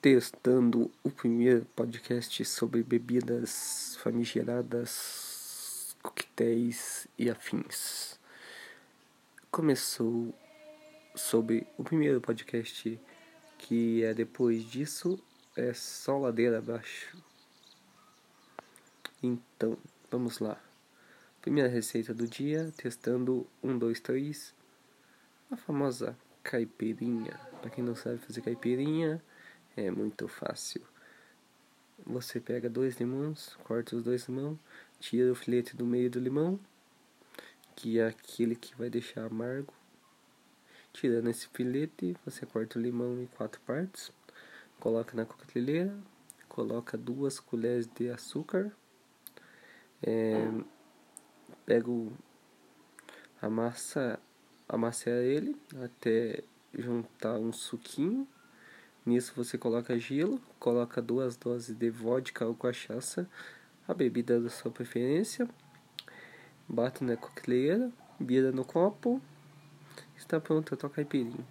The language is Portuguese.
testando o primeiro podcast sobre bebidas famigeradas, coquetéis e afins. Começou sobre o primeiro podcast que é depois disso é só ladeira abaixo. Então, vamos lá. Primeira receita do dia, testando um, dois, três, a famosa caipirinha. Para quem não sabe fazer caipirinha, é muito fácil. Você pega dois limões, corta os dois limões, tira o filete do meio do limão, que é aquele que vai deixar amargo. Tirando esse filete, você corta o limão em quatro partes, coloca na coqueteleira, coloca duas colheres de açúcar, é, pega o, a massa, amassa ele até juntar um suquinho Nisso você coloca gelo, coloca duas doses de vodka ou cachaça, a bebida da sua preferência, bate na coqueteleira, vira no copo, está pronta a tua caipirinha.